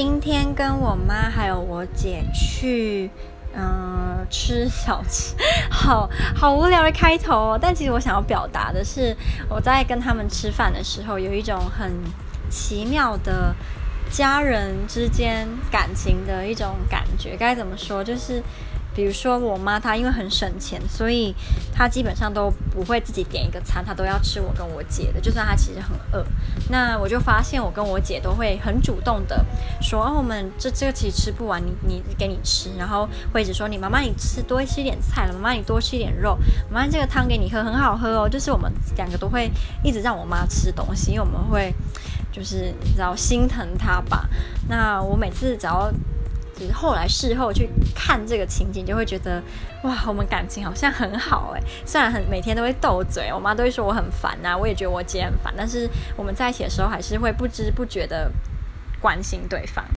今天跟我妈还有我姐去，嗯、吃小吃，好好无聊的开头哦。但其实我想要表达的是，我在跟他们吃饭的时候，有一种很奇妙的家人之间感情的一种感觉。该怎么说？就是。比如说我妈，她因为很省钱，所以她基本上都不会自己点一个餐，她都要吃我跟我姐的。就算她其实很饿，那我就发现我跟我姐都会很主动的说：“哦，我们这这个其实吃不完，你你给你吃。”然后会一直说：“你妈妈，你吃多吃一点菜了，妈妈你多吃一点肉，妈妈这个汤给你喝，很好喝哦。”就是我们两个都会一直让我妈吃东西，因为我们会就是你知道心疼她吧。那我每次只要。就是后来事后去看这个情景，就会觉得哇，我们感情好像很好哎。虽然很每天都会斗嘴，我妈都会说我很烦呐，我也觉得我姐很烦，但是我们在一起的时候还是会不知不觉的关心对方。